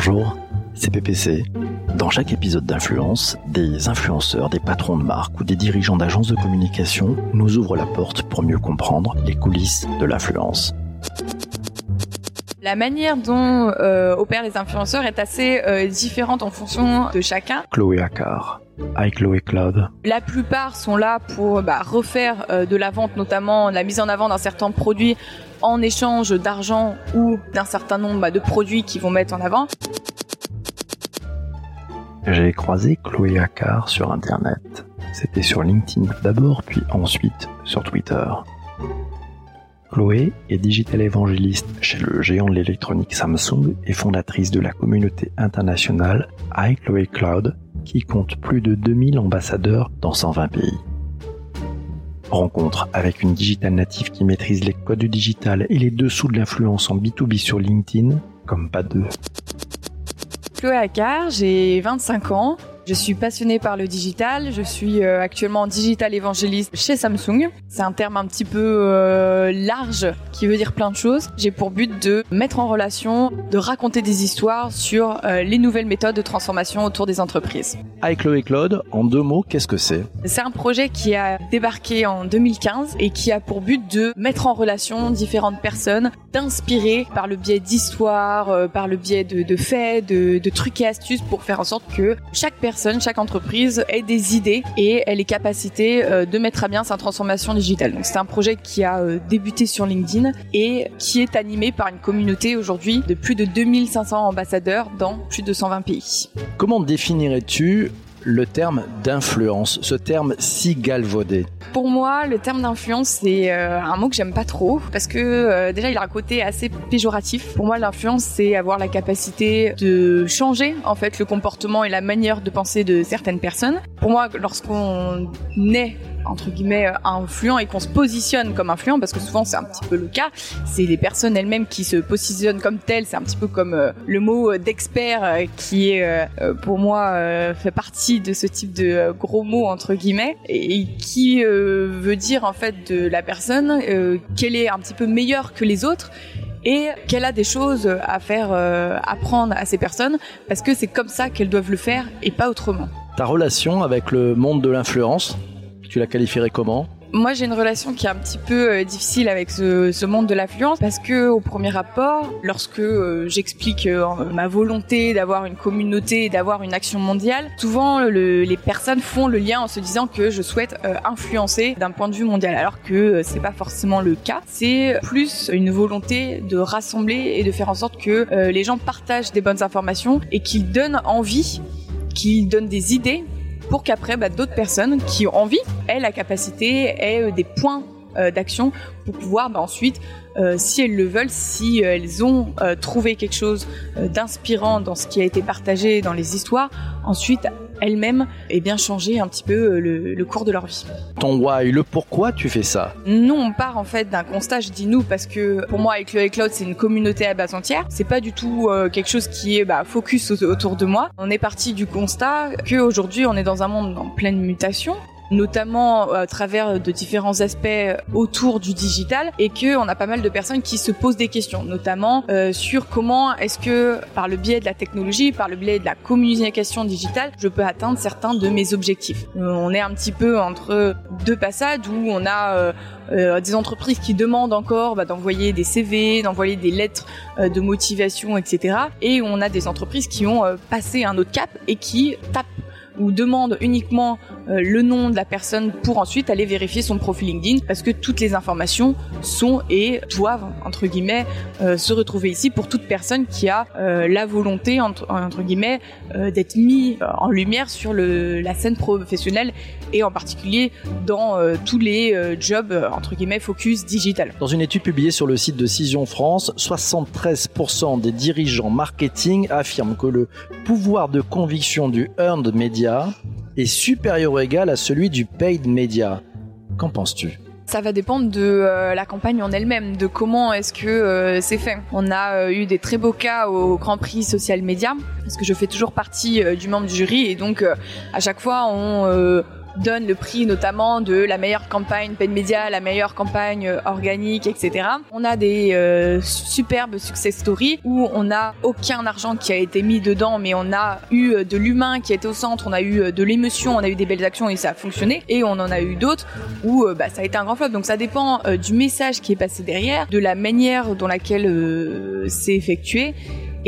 Bonjour, c'est PPC. Dans chaque épisode d'Influence, des influenceurs, des patrons de marque ou des dirigeants d'agences de communication nous ouvrent la porte pour mieux comprendre les coulisses de l'influence. La manière dont euh, opèrent les influenceurs est assez euh, différente en fonction de chacun. Chloé Accard, Hi Chloé Cloud. La plupart sont là pour bah, refaire euh, de la vente, notamment la mise en avant d'un certain produit en échange d'argent ou d'un certain nombre bah, de produits qu'ils vont mettre en avant. J'ai croisé Chloé Accard sur Internet. C'était sur LinkedIn d'abord, puis ensuite sur Twitter. Chloé est digital évangéliste chez le géant de l'électronique Samsung et fondatrice de la communauté internationale iChloé Cloud qui compte plus de 2000 ambassadeurs dans 120 pays. Rencontre avec une digital native qui maîtrise les codes du digital et les dessous de l'influence en B2B sur LinkedIn comme pas deux. Chloé Accard, j'ai 25 ans. Je suis passionnée par le digital. Je suis euh, actuellement digital évangéliste chez Samsung. C'est un terme un petit peu euh, large qui veut dire plein de choses. J'ai pour but de mettre en relation, de raconter des histoires sur euh, les nouvelles méthodes de transformation autour des entreprises. Chloé Claude, en deux mots, qu'est-ce que c'est? C'est un projet qui a débarqué en 2015 et qui a pour but de mettre en relation différentes personnes, d'inspirer par le biais d'histoires, par le biais de, de faits, de, de trucs et astuces pour faire en sorte que chaque personne chaque entreprise ait des idées et ait les capacités euh, de mettre à bien sa transformation digitale. Donc c'est un projet qui a euh, débuté sur LinkedIn et qui est animé par une communauté aujourd'hui de plus de 2500 ambassadeurs dans plus de 120 pays. Comment définirais-tu le terme d'influence, ce terme si galvaudé Pour moi, le terme d'influence, c'est euh, un mot que j'aime pas trop parce que euh, déjà, il a un côté assez péjoratif. Pour moi, l'influence, c'est avoir la capacité de changer en fait le comportement et la manière de penser de certaines personnes. Pour moi, lorsqu'on est entre guillemets euh, influent et qu'on se positionne comme influent parce que souvent c'est un petit peu le cas c'est les personnes elles-mêmes qui se positionnent comme telles c'est un petit peu comme euh, le mot euh, d'expert qui pour moi fait partie de ce type de gros mots entre guillemets et, qui veut dire en fait de la personne qu'elle est un petit peu meilleure que les autres et qu'elle a des choses à faire apprendre à ces personnes parce que c'est comme ça qu'elles doivent le faire et pas autrement. Ta relation avec le monde de l'influence tu la qualifierais comment moi, j'ai une relation qui est un petit peu euh, difficile avec ce, monde de l'affluence parce que, au premier rapport, lorsque euh, j'explique euh, ma volonté d'avoir une communauté, d'avoir une action mondiale, souvent le, les personnes font le lien en se disant que je souhaite influencer d'un point de vue mondial, alors que c'est pas forcément le cas. C'est plus une volonté de rassembler et de faire en sorte que les gens partagent des bonnes informations et qu'ils donnent envie, qu'ils donnent des idées pour qu'après bah, d'autres personnes qui ont envie aient la capacité, aient euh, des points euh, d'action pour pouvoir bah, ensuite, euh, si elles le veulent, si elles ont trouvé quelque chose d'inspirant dans ce qui a été partagé dans les histoires, ensuite elles-mêmes et bien changer un petit peu le, cours de leur vie. Ton why, le pourquoi tu fais ça? Nous, on part en fait d'un constat, je dis nous parce que pour moi, avec le Cloud, c'est une communauté à base entière. C'est pas du tout quelque chose qui est bah, focus autour de moi. On est parti du constat qu'aujourd'hui, on est dans un monde en pleine mutation notamment à travers de différents aspects autour du digital et que on a pas mal de personnes qui se posent des questions, notamment euh, sur comment est-ce que par le biais de la technologie, par le biais de la communication digitale, je peux atteindre certains de mes objectifs. Euh, on est un petit peu entre deux passages où on a euh, euh des entreprises qui demandent encore bah, d'envoyer des CV, d'envoyer des lettres de motivation, etc. Et on a des entreprises qui ont passé un autre cap et qui tapent ou demande uniquement euh, le nom de la personne pour ensuite aller vérifier son profil LinkedIn parce que toutes les informations sont et doivent entre guillemets euh, se retrouver ici pour toute personne qui a euh, la volonté entre, guillemets d'être mis en lumière sur la scène professionnelle et en particulier dans tous les jobs entre guillemets focus digital. Dans une étude publiée sur le site de Cision France, 73% des dirigeants marketing affirment que le pouvoir de conviction du earned media est supérieur ou égal à celui du paid media. Qu'en penses-tu? Ça va dépendre de euh, la campagne en elle-même, de comment est-ce que euh, c'est fait. On a euh, eu des très beaux cas au Grand Prix Social Media, parce que je fais toujours partie du membre du jury, et donc à chaque fois on donne le prix notamment de la meilleure campagne paid média, la meilleure campagne organique, etc. On a des superbes success stories où on n'a aucun argent qui a été mis dedans, mais on a eu de l'humain qui était au centre, on a eu de l'émotion, on a eu des belles actions et ça a fonctionné. Et on en a eu d'autres où bah, ça a été un grand flop. Donc ça dépend du message qui est passé derrière, de la manière dont laquelle c'est effectué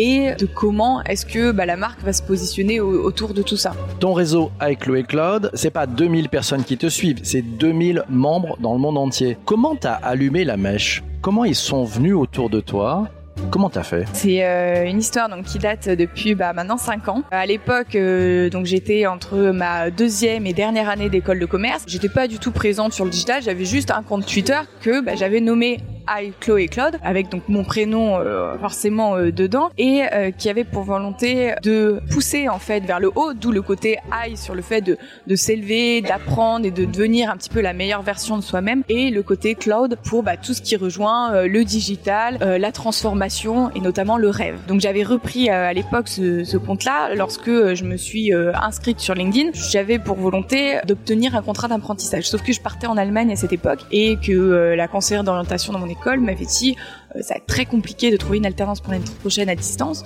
et de comment est-ce que bah, la marque va se positionner autour de tout ça. Ton réseau avec Chloé Cloud, c'est pas 2000 personnes qui te suivent, c'est 2000 membres dans le monde entier. Comment t'as allumé la mèche? Comment ils sont venus autour de toi? Comment t'as fait? C'est euh, une histoire donc qui date depuis bah, maintenant 5 ans. À l'époque, euh, donc j'étais entre ma deuxième et dernière année d'école de commerce. J'étais pas du tout présente sur le digital. J'avais juste un compte Twitter que bah, j'avais nommé I Chloé Claude avec donc mon prénom euh, forcément euh, dedans et euh, qui avait pour volonté de pousser en fait vers le haut, d'où le côté I sur le fait de, de s'élever, d'apprendre et de devenir un petit peu la meilleure version de soi-même et le côté cloud pour bah, tout ce qui rejoint le digital, la transformation et notamment le rêve. Donc j'avais repris à l'époque ce, ce compte-là lorsque je me suis inscrite sur LinkedIn. J'avais pour volonté d'obtenir un contrat d'apprentissage. Sauf que je partais en Allemagne à cette époque et que la conseillère d'orientation dans mon école m'avait dit euh, ça va être très compliqué de trouver une alternance pour l'année prochaine à distance.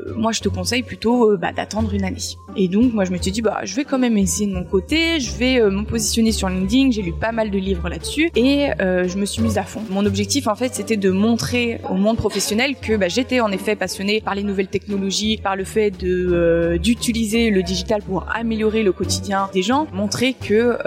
Euh, moi je te conseille plutôt euh, bah, d'attendre une année. Et donc moi je me suis dit bah je vais quand même essayer de mon côté, je vais me positionner sur LinkedIn, j'ai lu pas mal de livres là-dessus et je me suis mise à fond. Mon objectif en fait c'était de montrer au monde professionnel que bah, j'étais en effet passionnée par les nouvelles technologies, par le fait de d'utiliser le digital pour améliorer le quotidien des gens, montrer que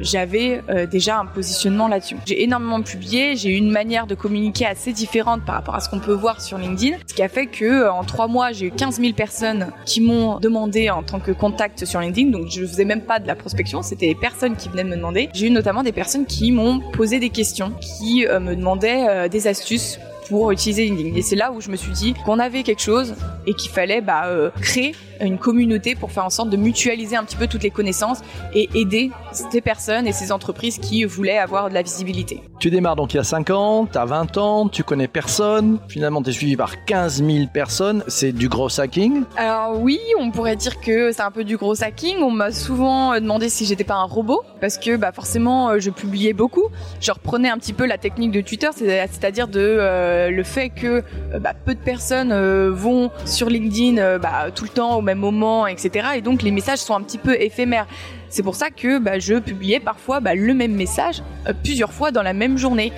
j'avais déjà un positionnement là-dessus. J'ai énormément publié, j'ai eu une manière de communiquer assez différente par rapport à ce qu'on peut voir sur LinkedIn, ce qui a fait que en trois mois j'ai eu 15 000 personnes qui m'ont demandé en tant que contact sur LinkedIn. Donc je faisais même pas de la prospection, c'était les personnes qui venaient me demander. J'ai eu notamment des personnes qui m'ont posé des questions, qui euh, me demandaient euh, des astuces pour utiliser LinkedIn. Et c'est là où je me suis dit qu'on avait quelque chose et qu'il fallait bah, euh, créer une communauté pour faire en sorte de mutualiser un petit peu toutes les connaissances et aider ces personnes et ces entreprises qui voulaient avoir de la visibilité. Tu démarres donc il y a 5 ans, tu as 20 ans, tu connais personne, finalement tu es suivi par 15 000 personnes, c'est du gros hacking. Alors oui, on pourrait dire que c'est un peu du gros hacking, on m'a souvent demandé si j'étais pas un robot, parce que bah, forcément je publiais beaucoup, je reprenais un petit peu la technique de Twitter, c'est-à-dire de euh, le fait que euh, bah, peu de personnes euh, vont sur LinkedIn bah, tout le temps au moment, etc. Et donc les messages sont un petit peu éphémères. C'est pour ça que bah, je publiais parfois bah, le même message plusieurs fois dans la même journée.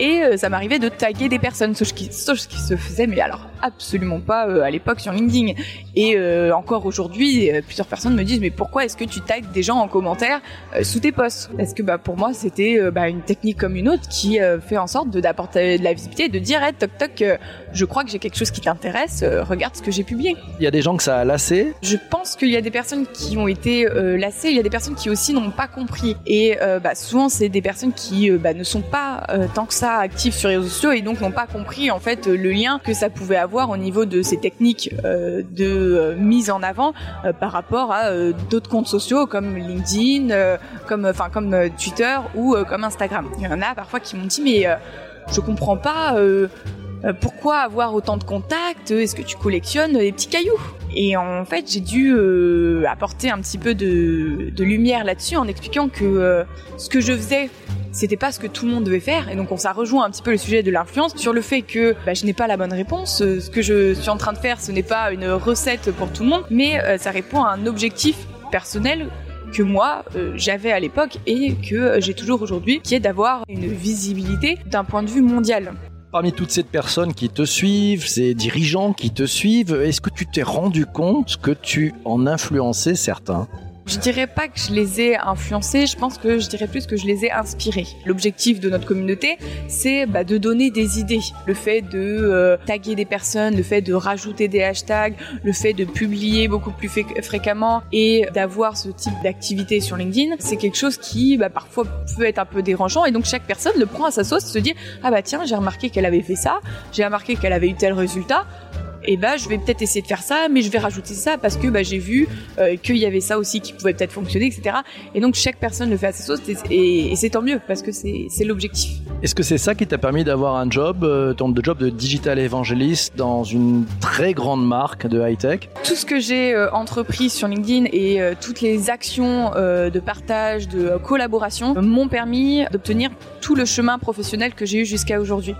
Et euh, ça m'arrivait de taguer des personnes, ce qui, ce qui se faisait, mais alors absolument pas euh, à l'époque sur LinkedIn. Et encore aujourd'hui, plusieurs personnes me disent mais pourquoi est-ce que tu tagues des gens en commentaire sous tes posts? Parce que bah, pour moi c'était bah, une technique comme une autre qui fait en sorte d'apporter de, la visibilité, de dire hey, toc toc, je crois que j'ai quelque chose qui t'intéresse, regarde ce que j'ai publié. Il y a des gens que ça a lassé? Je pense qu'il y a des personnes qui ont été lassées. Il y a des personnes qui aussi n'ont pas compris. Et euh, bah, souvent, c'est des personnes qui euh, bah, ne sont pas euh, tant que ça actives sur les réseaux sociaux et donc n'ont pas compris en fait le lien que ça pouvait avoir au niveau de ces techniques de mise en avant par rapport à d'autres comptes sociaux comme LinkedIn, comme enfin comme Twitter ou comme Instagram. Il y en a parfois qui m'ont dit mais je comprends pas euh, pourquoi avoir autant de contacts Est-ce que tu collectionnes des petits cailloux? Et en fait, j'ai dû euh, apporter un petit peu de, lumière là-dessus en expliquant que euh, ce que je faisais c'était pas ce que tout le monde devait faire et donc on ça rejoint un petit peu le sujet de l'influence sur le fait que bah, je n'ai pas la bonne réponse ce que je suis en train de faire ce n'est pas une recette pour tout le monde mais ça répond à un objectif personnel que moi j'avais à l'époque et que j'ai toujours aujourd'hui qui est d'avoir une visibilité d'un point de vue mondial. Parmi toutes ces personnes qui te suivent, ces dirigeants qui te suivent, est-ce que tu t'es rendu compte que tu en influençais certains? Je dirais pas que je les ai influencés, je pense que je dirais plus que je les ai inspirés. L'objectif de notre communauté, c'est bah, de donner des idées. Le fait de euh, taguer des personnes, le fait de rajouter des hashtags, le fait de publier beaucoup plus fréquemment et d'avoir ce type d'activité sur LinkedIn, c'est quelque chose qui bah, parfois peut être un peu dérangeant et donc chaque personne le prend à sa sauce, se dit ah bah tiens j'ai remarqué qu'elle avait fait ça, j'ai remarqué qu'elle avait eu tel résultat et bah je vais peut-être essayer de faire ça, mais je vais rajouter ça parce que bah, j'ai vu euh, qu'il y avait ça aussi qui pouvait peut-être fonctionner, etc. Et donc chaque personne le fait à sa sauce et, et c'est tant mieux parce que c'est l'objectif. Est-ce que c'est ça qui t'a permis d'avoir un job, euh, ton de job de digital évangéliste dans une très grande marque de high-tech? Tout ce que j'ai euh, entrepris sur LinkedIn et euh, toutes les actions euh, de partage, de collaboration m'ont permis d'obtenir tout le chemin professionnel que j'ai eu jusqu'à aujourd'hui.